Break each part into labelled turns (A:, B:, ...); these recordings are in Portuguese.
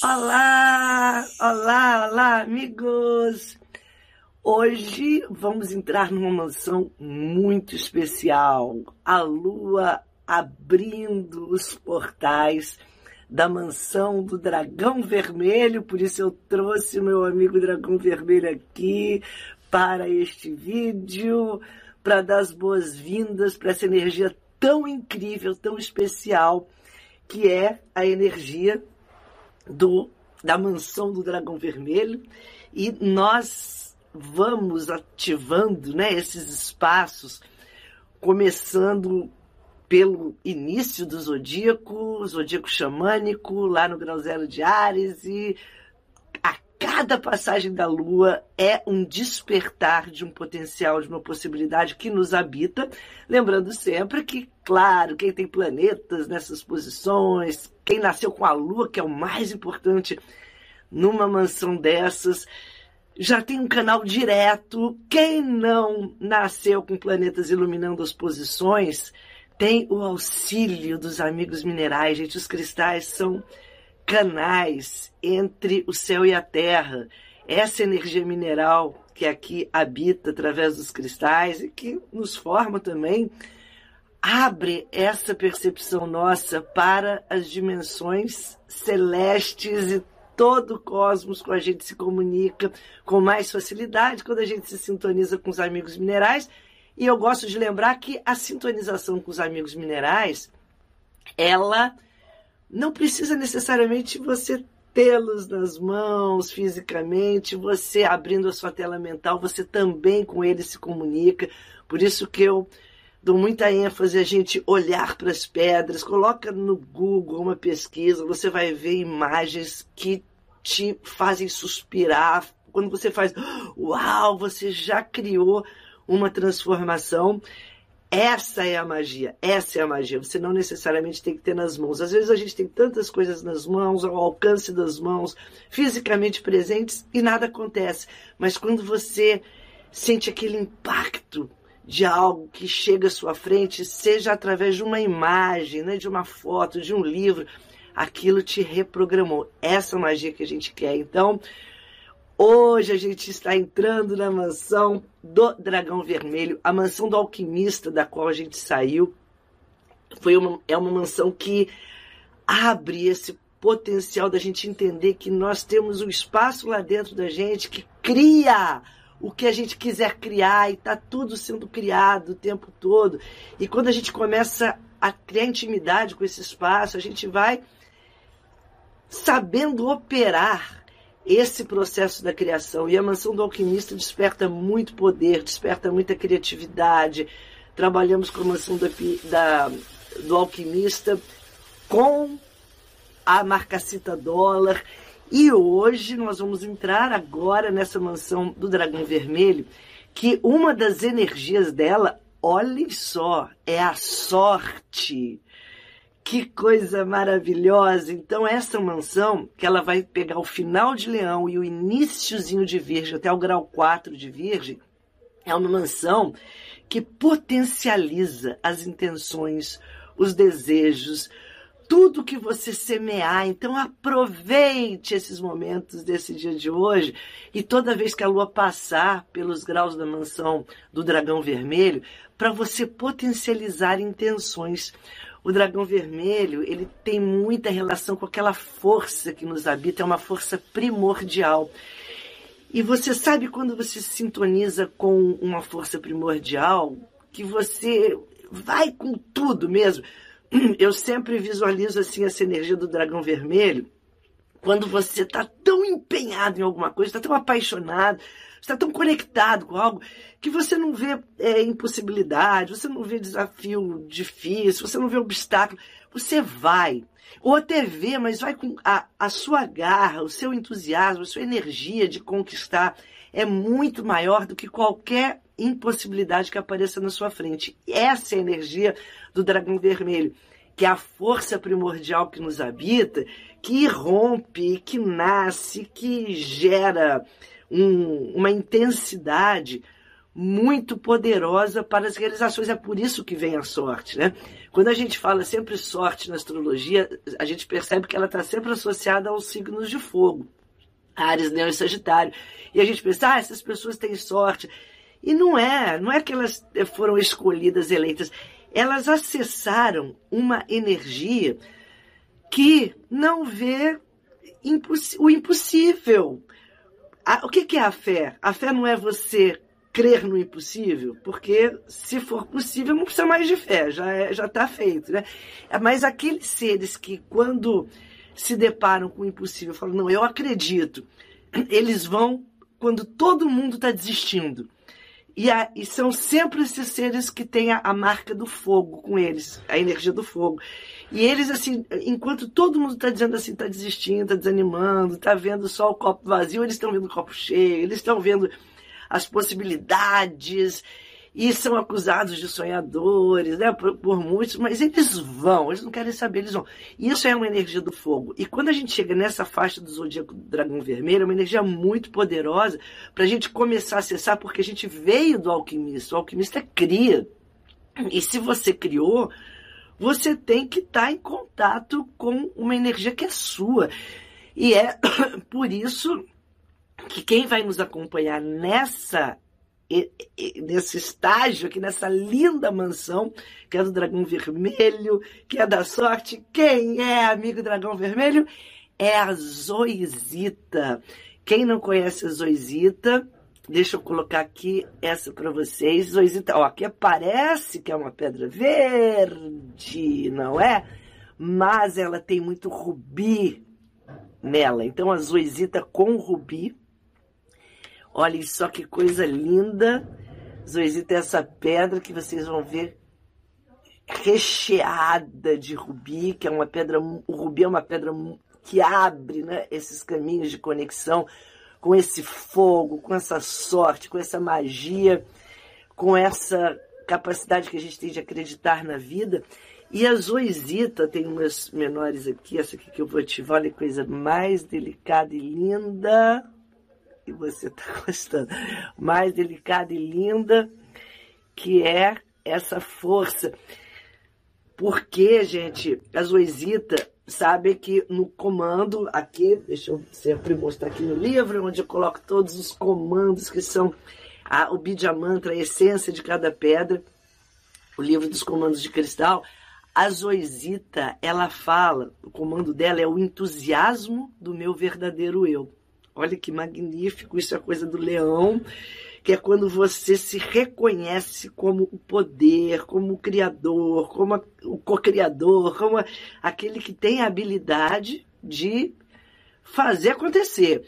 A: Olá, olá, olá, amigos! Hoje vamos entrar numa mansão muito especial. A lua abrindo os portais da mansão do Dragão Vermelho, por isso eu trouxe meu amigo Dragão Vermelho aqui para este vídeo, para dar as boas-vindas para essa energia tão incrível, tão especial, que é a energia do, da mansão do Dragão Vermelho e nós vamos ativando né, esses espaços, começando pelo início do zodíaco, zodíaco xamânico, lá no grau zero de Ares, e cada passagem da Lua é um despertar de um potencial, de uma possibilidade que nos habita. Lembrando sempre que, claro, quem tem planetas nessas posições, quem nasceu com a Lua, que é o mais importante numa mansão dessas, já tem um canal direto. Quem não nasceu com planetas iluminando as posições, tem o auxílio dos amigos minerais. Gente, os cristais são canais entre o céu e a terra. Essa energia mineral que aqui habita através dos cristais e que nos forma também, abre essa percepção nossa para as dimensões celestes e todo o cosmos com a gente se comunica com mais facilidade quando a gente se sintoniza com os amigos minerais. E eu gosto de lembrar que a sintonização com os amigos minerais, ela não precisa necessariamente você tê-los nas mãos fisicamente, você abrindo a sua tela mental, você também com eles se comunica. Por isso que eu dou muita ênfase a gente olhar para as pedras, coloca no Google uma pesquisa, você vai ver imagens que te fazem suspirar. Quando você faz, uau, você já criou uma transformação essa é a magia, essa é a magia. Você não necessariamente tem que ter nas mãos. Às vezes a gente tem tantas coisas nas mãos, ao alcance das mãos, fisicamente presentes e nada acontece. Mas quando você sente aquele impacto de algo que chega à sua frente, seja através de uma imagem, né, de uma foto, de um livro, aquilo te reprogramou. Essa magia que a gente quer. Então, Hoje a gente está entrando na mansão do Dragão Vermelho, a mansão do alquimista da qual a gente saiu. Foi uma, é uma mansão que abre esse potencial da gente entender que nós temos um espaço lá dentro da gente que cria o que a gente quiser criar e está tudo sendo criado o tempo todo. E quando a gente começa a criar intimidade com esse espaço, a gente vai sabendo operar esse processo da criação. E a mansão do alquimista desperta muito poder, desperta muita criatividade. Trabalhamos com a mansão da, da, do alquimista com a marcacita dólar. E hoje nós vamos entrar agora nessa mansão do Dragão Vermelho, que uma das energias dela, olhem só, é a sorte. Que coisa maravilhosa! Então, essa mansão, que ela vai pegar o final de Leão e o iníciozinho de Virgem, até o grau 4 de Virgem, é uma mansão que potencializa as intenções, os desejos, tudo que você semear. Então aproveite esses momentos desse dia de hoje e toda vez que a lua passar pelos graus da mansão do dragão vermelho, para você potencializar intenções. O dragão vermelho, ele tem muita relação com aquela força que nos habita, é uma força primordial. E você sabe quando você se sintoniza com uma força primordial, que você vai com tudo mesmo. Eu sempre visualizo assim essa energia do dragão vermelho, quando você está tão empenhado em alguma coisa, está tão apaixonado, está tão conectado com algo que você não vê é, impossibilidade, você não vê desafio difícil, você não vê obstáculo. Você vai. Ou até vê, mas vai com a, a sua garra, o seu entusiasmo, a sua energia de conquistar é muito maior do que qualquer impossibilidade que apareça na sua frente. Essa é a energia do dragão vermelho, que é a força primordial que nos habita, que irrompe, que nasce, que gera um, uma intensidade muito poderosa para as realizações. É por isso que vem a sorte, né? Quando a gente fala sempre sorte na astrologia, a gente percebe que ela está sempre associada aos signos de fogo. Ares, Leão e Sagitário. E a gente pensa, ah, essas pessoas têm sorte. E não é, não é que elas foram escolhidas, eleitas. Elas acessaram uma energia que não vê o impossível. O que é a fé? A fé não é você crer no impossível, porque se for possível não precisa mais de fé, já é, já está feito, né? Mas aqueles seres que quando se deparam com o impossível falam não, eu acredito, eles vão quando todo mundo está desistindo. E, a, e, são sempre esses seres que têm a, a, marca do fogo com eles, a energia do fogo. E eles, assim, enquanto todo mundo está dizendo assim, está desistindo, está desanimando, está vendo só o copo vazio, eles estão vendo o copo cheio, eles estão vendo as possibilidades e são acusados de sonhadores, né, por, por, muitos, mas eles vão, eles não querem saber, eles vão. Isso é uma energia do fogo. E quando a gente chega nessa faixa do zodíaco do dragão vermelho, é uma energia muito poderosa para a gente começar a acessar, porque a gente veio do alquimista. O alquimista cria. E se você criou, você tem que estar tá em contato com uma energia que é sua. E é por isso que quem vai nos acompanhar nessa nesse estágio aqui, nessa linda mansão, que é do Dragão Vermelho, que é da sorte. Quem é amigo Dragão Vermelho? É a Zoisita. Quem não conhece a Zoisita, deixa eu colocar aqui essa para vocês. Ó, aqui parece que é uma pedra verde, não é? Mas ela tem muito rubi nela. Então a Zoisita com rubi Olhem só que coisa linda. Zoisita é essa pedra que vocês vão ver recheada de rubi, que é uma pedra, o rubi é uma pedra que abre né, esses caminhos de conexão com esse fogo, com essa sorte, com essa magia, com essa capacidade que a gente tem de acreditar na vida. E a zoisita, tem umas menores aqui, essa aqui que eu vou te olha que coisa mais delicada e linda que você está gostando, mais delicada e linda, que é essa força. Porque, gente, a Zoisita sabe que no comando aqui, deixa eu sempre mostrar aqui no livro, onde eu coloco todos os comandos que são a, o Bidyamantra, a essência de cada pedra, o livro dos comandos de cristal, a Zoisita, ela fala, o comando dela é o entusiasmo do meu verdadeiro eu. Olha que magnífico, isso é coisa do leão, que é quando você se reconhece como o poder, como o criador, como a, o co-criador, como a, aquele que tem a habilidade de fazer acontecer.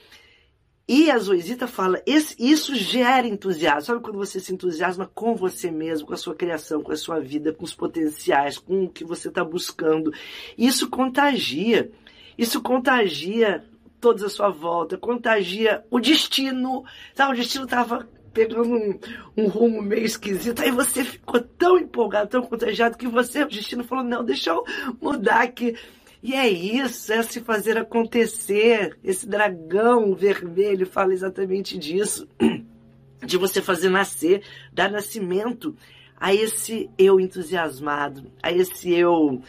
A: E a Zoisita fala, esse, isso gera entusiasmo. Sabe quando você se entusiasma com você mesmo, com a sua criação, com a sua vida, com os potenciais, com o que você está buscando? Isso contagia. Isso contagia todos à sua volta, contagia o destino. Sabe, o destino estava pegando um, um, rumo meio esquisito. Aí você ficou tão empolgado, tão contagiado, que você, o destino falou: não, deixa eu mudar aqui. E é isso, é se fazer acontecer. Esse dragão vermelho fala exatamente disso. De você fazer nascer, dar nascimento a esse eu entusiasmado, a esse eu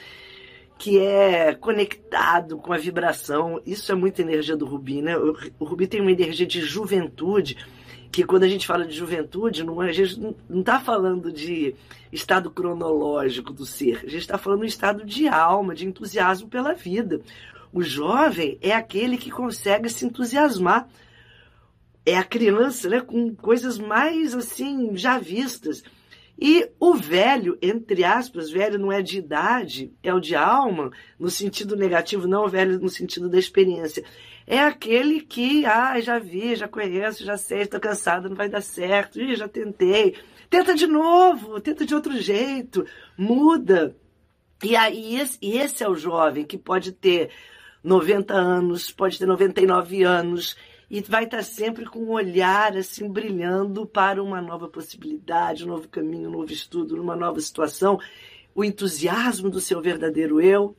A: que é conectado com a vibração. Isso é muita energia do Rubi, né? O Rubi tem uma energia de juventude, que quando a gente fala de juventude, não, a gente não está falando de estado cronológico do ser, a gente está falando de estado de alma, de entusiasmo pela vida. O jovem é aquele que consegue se entusiasmar. É a criança, né, com coisas mais assim já vistas E o velho, entre aspas, velho não é de idade, é o de alma, no sentido negativo, não o velho no sentido da experiência. É aquele que, ah, já vi, já conheço, já sei, estou cansado, não vai dar certo, Ih, já tentei. Tenta de novo, tenta de outro jeito, muda. E aí, esse, esse é o jovem que pode ter 90 anos, pode ter 99 anos, e vai estar sempre com um olhar assim brilhando para uma nova possibilidade, um novo caminho, um novo estudo, uma nova situação. O entusiasmo do seu verdadeiro eu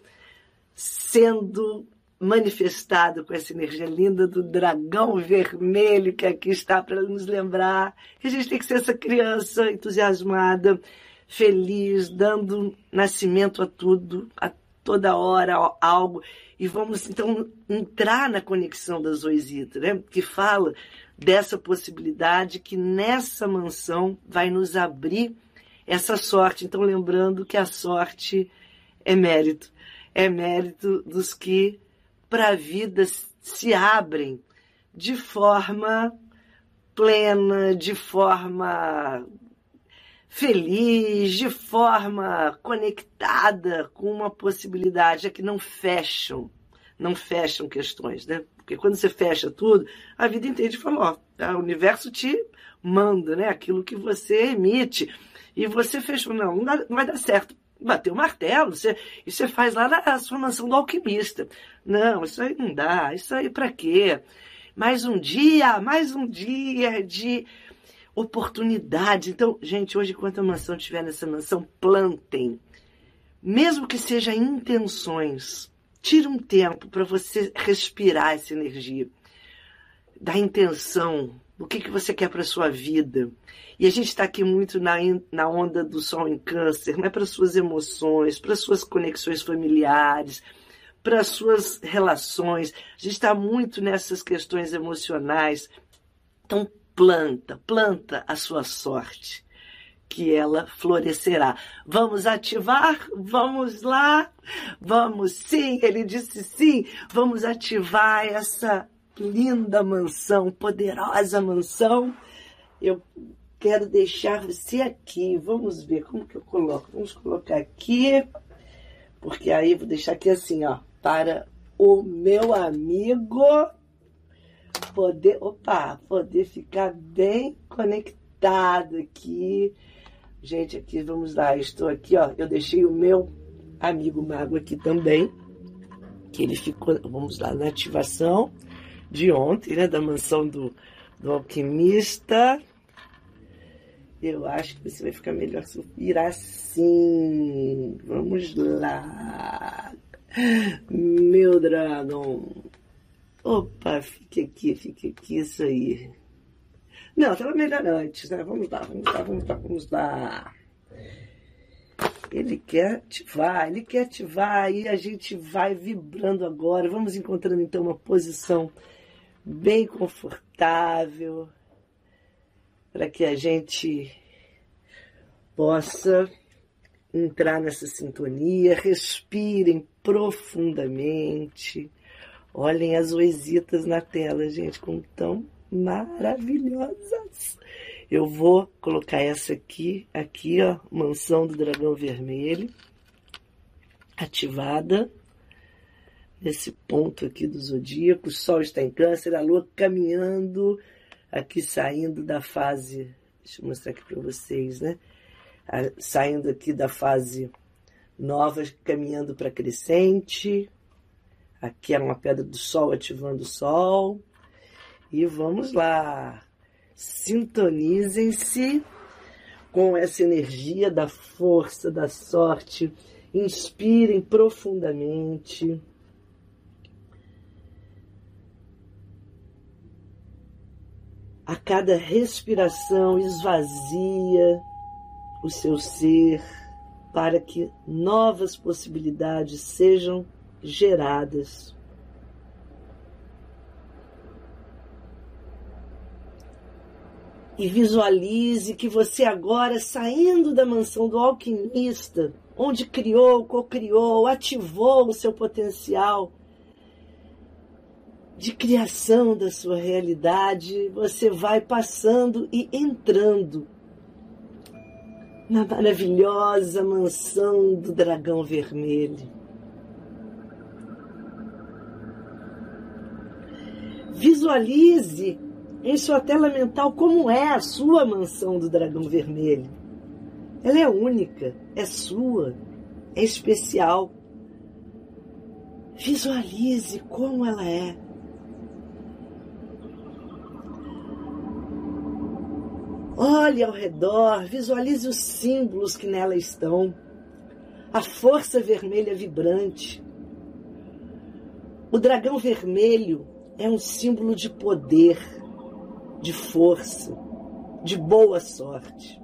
A: sendo manifestado com essa energia linda do dragão vermelho que aqui está para nos lembrar que a gente tem que ser essa criança entusiasmada, feliz, dando nascimento a tudo, a toda hora algo. E vamos então entrar na conexão da Zoisita, né? que fala dessa possibilidade que nessa mansão vai nos abrir essa sorte. Então, lembrando que a sorte é mérito. É mérito dos que para a vida se abrem de forma plena, de forma feliz, de forma conectada com uma possibilidade, é que não fecham, não fecham questões, né? Porque quando você fecha tudo, a vida inteira fala, ó, tá, o universo te manda, né? Aquilo que você emite. E você fechou, não, não vai dar certo. Bateu o martelo, você, e você faz lá na sua mansão do alquimista. Não, isso aí não dá, isso aí para quê? Mais um dia, mais um dia de oportunidade. Então, gente, hoje, enquanto a mansão estiver nessa mansão, plantem. Mesmo que seja intenções. Tire um tempo para você respirar essa energia. Da intenção. O que, que você quer para sua vida? E a gente está aqui muito na, na onda do sol em câncer, não é para suas emoções, para suas conexões familiares, para suas relações. A gente está muito nessas questões emocionais. Então, planta, planta a sua sorte, que ela florescerá. Vamos ativar? Vamos lá? Vamos sim, ele disse sim. Vamos ativar essa linda mansão, poderosa mansão. Eu quero deixar você aqui. Vamos ver como que eu coloco. Vamos colocar aqui, porque aí vou deixar aqui assim, ó, para o meu amigo poder, opa, poder ficar bem conectado aqui. Gente, aqui, vamos lá, estou aqui, ó, eu deixei o meu amigo mago aqui também, que ele ficou, vamos lá, na ativação de ontem, né, da mansão do, do alquimista. Eu acho que você vai ficar melhor se virar assim. Vamos lá. Meu dragão. Opa, fique aqui, fique aqui, isso aí. Não, estava melhor antes, né? Vamos lá, vamos lá, vamos lá, vamos lá. Ele quer ativar, ele quer ativar, e a gente vai vibrando agora. Vamos encontrando então uma posição bem confortável para que a gente possa entrar nessa sintonia. Respirem profundamente Olhem as oisitas na tela, gente, como tão maravilhosas. Eu vou colocar essa aqui, aqui, ó, Mansão do Dragão Vermelho, ativada nesse ponto aqui do zodíaco. O Sol está em Câncer, a Lua caminhando aqui, saindo da fase. Deixa eu mostrar aqui para vocês, né? Saindo aqui da fase nova, caminhando para crescente. Aqui é uma pedra do sol ativando o sol. E vamos lá. Sintonizem-se com essa energia da força, da sorte. Inspirem profundamente. A cada respiração, esvazia o seu ser para que novas possibilidades sejam geradas. E visualize que você agora saindo da mansão do alquimista, onde criou, co-criou, ativou o seu potencial de criação da sua realidade, você vai passando e entrando na maravilhosa mansão do dragão vermelho. Visualize em sua tela mental como é a sua mansão do dragão vermelho. Ela é única, é sua, é especial. Visualize como ela é. Olhe ao redor, visualize os símbolos que nela estão. A força vermelha vibrante. O dragão vermelho é um símbolo de poder, de força, de boa sorte.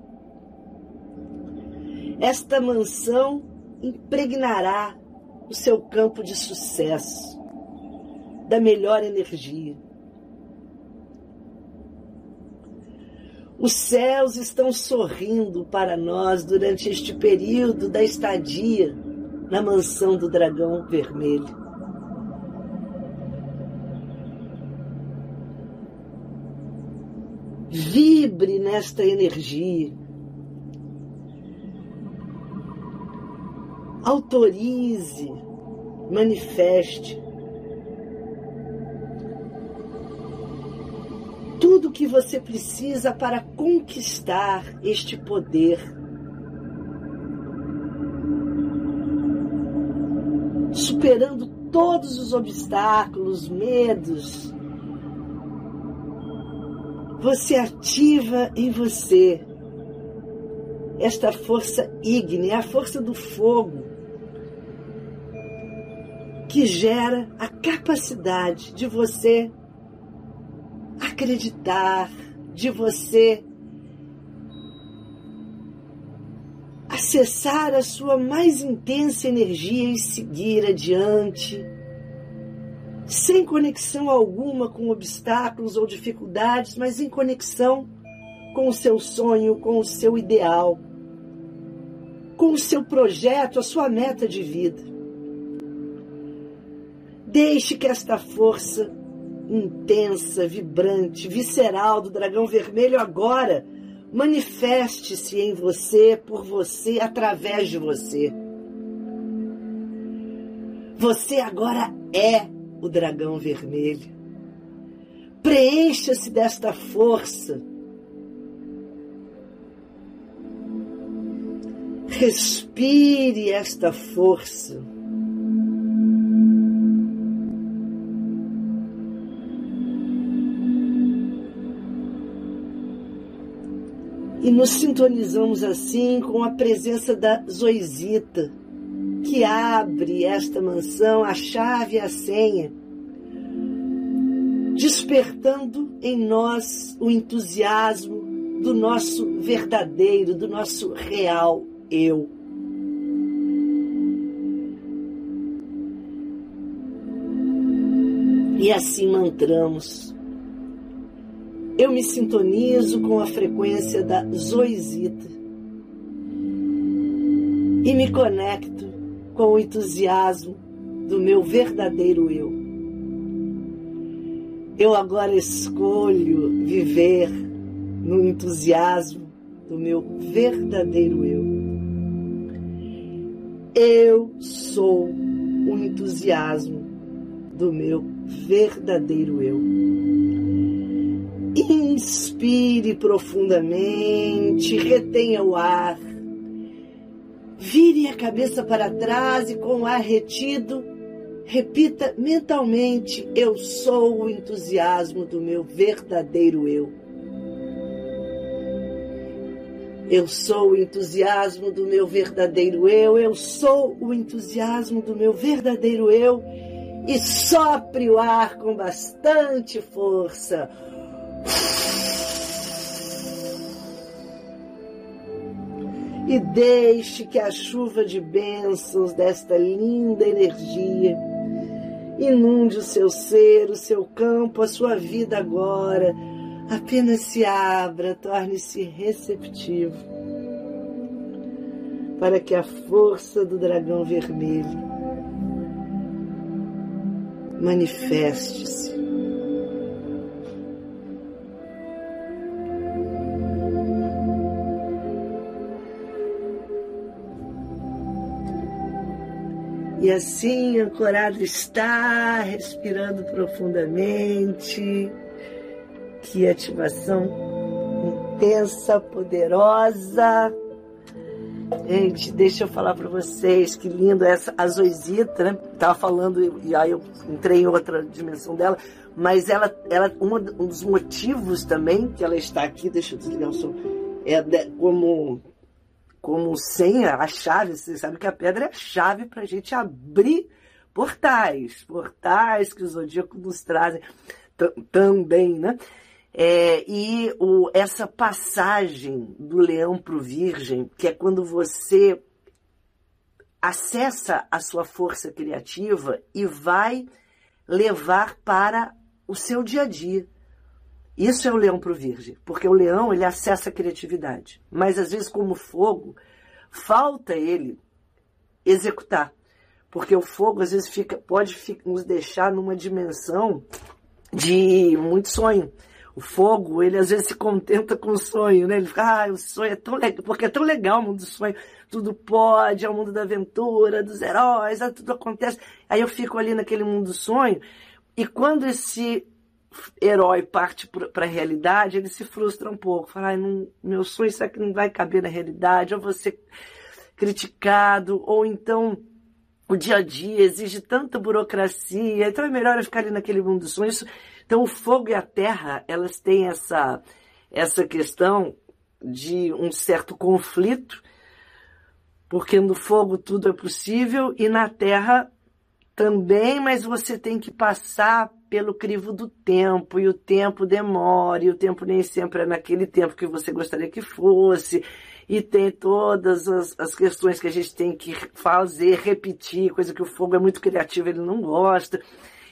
A: Esta mansão impregnará o seu campo de sucesso, da melhor energia. Os céus estão sorrindo para nós durante este período da estadia na mansão do dragão vermelho. Vibre nesta energia. Autorize, manifeste tudo o que você precisa para conquistar este poder. Superando todos os obstáculos, medos, você ativa em você esta força ígnea, a força do fogo, que gera a capacidade de você acreditar, de você acessar a sua mais intensa energia e seguir adiante sem conexão alguma com obstáculos ou dificuldades, mas em conexão com o seu sonho, com o seu ideal, com o seu projeto, a sua meta de vida. Deixe que esta força intensa, vibrante, visceral do dragão vermelho agora manifeste-se em você, por você, através de você. Você agora é o dragão vermelho. Preencha-se desta força. Respire esta força. E nos sintonizamos assim com a presença da Zoisita que abre esta mansão, a chave e a senha, despertando em nós o entusiasmo do nosso verdadeiro, do nosso real eu. E assim mantramos. Eu me sintonizo com a frequência da Zoisita e me conecto com o entusiasmo do meu verdadeiro eu. Eu agora escolho viver no entusiasmo do meu verdadeiro eu. Eu sou o entusiasmo do meu verdadeiro eu. Inspire profundamente, retenha o ar Vire a cabeça para trás e com o ar retido, repita mentalmente: Eu sou o entusiasmo do meu verdadeiro eu. Eu sou o entusiasmo do meu verdadeiro eu, eu sou o entusiasmo do meu verdadeiro eu. E sopre o ar com bastante força. E deixe que a chuva de bênçãos desta linda energia inunde o seu ser, o seu campo, a sua vida agora. Apenas se abra, torne-se receptivo para que a força do dragão vermelho manifeste-se E assim, ancorado está, respirando profundamente. Que ativação intensa, poderosa. Gente, deixa eu falar para vocês que lindo essa a Zoisita, né? Tava falando e aí eu entrei em outra dimensão dela, mas ela, ela um dos motivos também que ela está aqui, deixa eu desligar o som, é como como senha, a chave, você sabe que a pedra é a chave para a gente abrir portais, portais que os zodíacos nos trazem também, né? É, e o, essa passagem do leão para o virgem, que é quando você acessa a sua força criativa e vai levar para o seu dia a dia. Isso é o leão para o virgem, porque o leão ele acessa a criatividade, mas às vezes como fogo falta ele executar, porque o fogo às vezes fica, pode nos deixar numa dimensão de muito sonho. O fogo, ele às vezes se contenta com o sonho, né? Ele fica, ah, o sonho é tão legal, porque é tão legal o mundo do sonho. Tudo pode, é o mundo da aventura, dos heróis, ah, tudo acontece. Aí eu fico ali naquele mundo do sonho, e quando esse herói parte para a realidade, ele se frustra um pouco. Fala, não, meu sonho será que não vai caber na realidade? Ou ser criticado, ou então o dia a dia exige tanta burocracia, então é melhor eu ficar ali naquele mundo dos sonhos. Então o fogo e a terra, elas têm essa, essa questão de um certo conflito, porque no fogo tudo é possível e na terra também, mas você tem que passar pelo crivo do tempo, e o tempo demora, e o tempo nem sempre é naquele tempo que você gostaria que fosse, e tem todas as, as questões que a gente tem que fazer, repetir, coisa que o fogo é muito criativo, ele não gosta.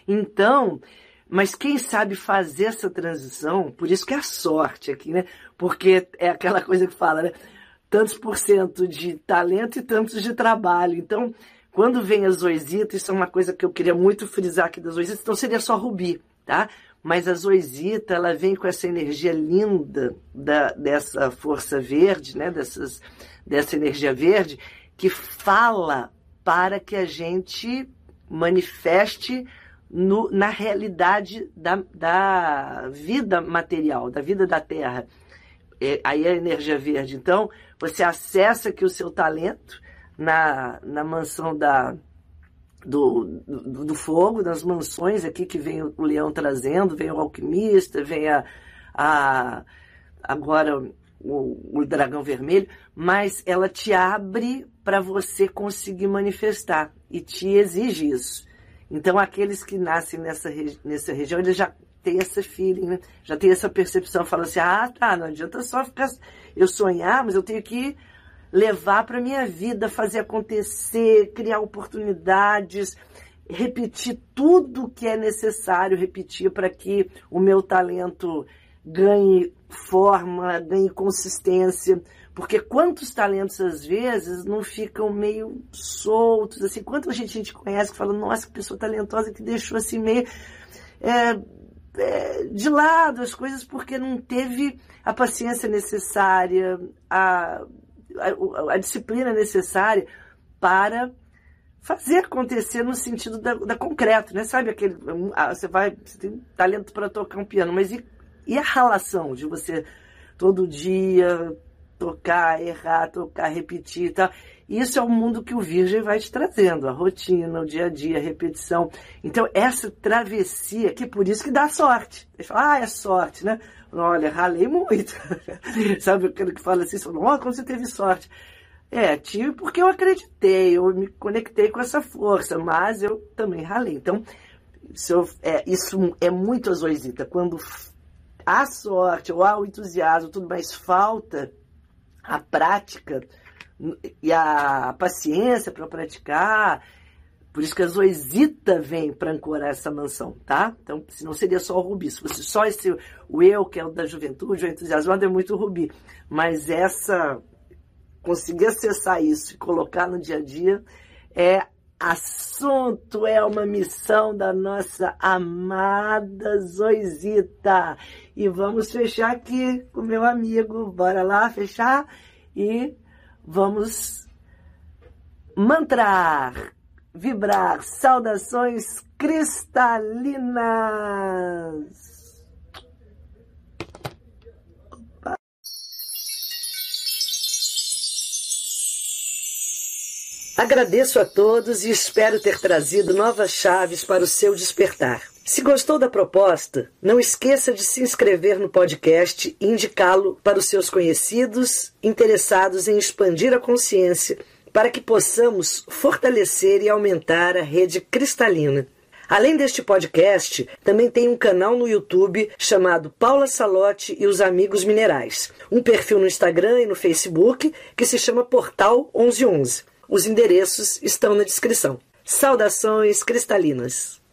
A: Então, mas quem sabe fazer essa transição, por isso que é a sorte aqui, né? Porque é aquela coisa que fala, né? Tantos por cento de talento e tantos de trabalho. Então, quando vem a zoisita, isso é uma coisa que eu queria muito frisar aqui da zoisita, então seria só rubi, tá? Mas a zoisita, ela vem com essa energia linda da, dessa força verde, né? Dessas, dessa energia verde, que fala para que a gente manifeste no, na realidade da, da vida material, da vida da Terra. É, aí é a energia verde. Então, você acessa aqui o seu talento na, na mansão da, do, do, do, fogo, das mansões aqui que vem o leão trazendo, vem o alquimista, vem a, a agora o, o dragão vermelho, mas ela te abre para você conseguir manifestar e te exige isso. Então aqueles que nascem nessa, nessa região, eles já têm essa feeling, né? já tem essa percepção, falam assim, ah tá, não adianta só ficar eu sonhar, mas eu tenho que levar para minha vida, fazer acontecer, criar oportunidades, repetir tudo que é necessário repetir para que o meu talento ganhe forma, ganhe consistência. Porque quantos talentos às vezes não ficam meio soltos, assim, quanta gente a gente conhece que fala, nossa, que pessoa talentosa que deixou assim meio é, é, de lado as coisas porque não teve a paciência necessária, a a, a disciplina necessária para fazer acontecer no sentido da, da, concreto, né? Sabe aquele, você vai, você tem talento para tocar um piano, mas e, e a relação de você todo dia tocar, errar, tocar, repetir tal? Isso é o mundo que o Virgem vai te trazendo, a rotina, o dia a dia, a repetição. Então, essa travessia, que por isso que dá sorte. Eles falam, ah, é sorte, né? Olha, ralei muito. Sabe aquele que fala assim, oh, como você teve sorte. É, tive porque eu acreditei, eu me conectei com essa força, mas eu também ralei. Então, isso é, isso é muito azoizita. Quando há sorte ou há o entusiasmo, tudo mais falta a prática e a paciência para praticar. Por isso que a Zoisita vem para ancorar essa mansão, tá? Então, senão seria só o rubi. Se fosse só esse, o eu, que é o da juventude, o entusiasmado, é muito rubi. Mas essa, conseguir acessar isso e colocar no dia a dia é assunto, é uma missão da nossa amada Zoisita. E vamos fechar aqui com meu amigo. Bora lá fechar e vamos mantrar. Vibrar. Saudações cristalinas. Agradeço a todos e espero ter trazido novas chaves para o seu despertar. Se gostou da proposta, não esqueça de se inscrever no podcast e indicá-lo para os seus conhecidos interessados em expandir a consciência para que possamos fortalecer e aumentar a rede cristalina. Além deste podcast, também tem um canal no YouTube chamado Paula Salote e os Amigos Minerais, um perfil no Instagram e no Facebook que se chama Portal 1111. Os endereços estão na descrição. Saudações cristalinas!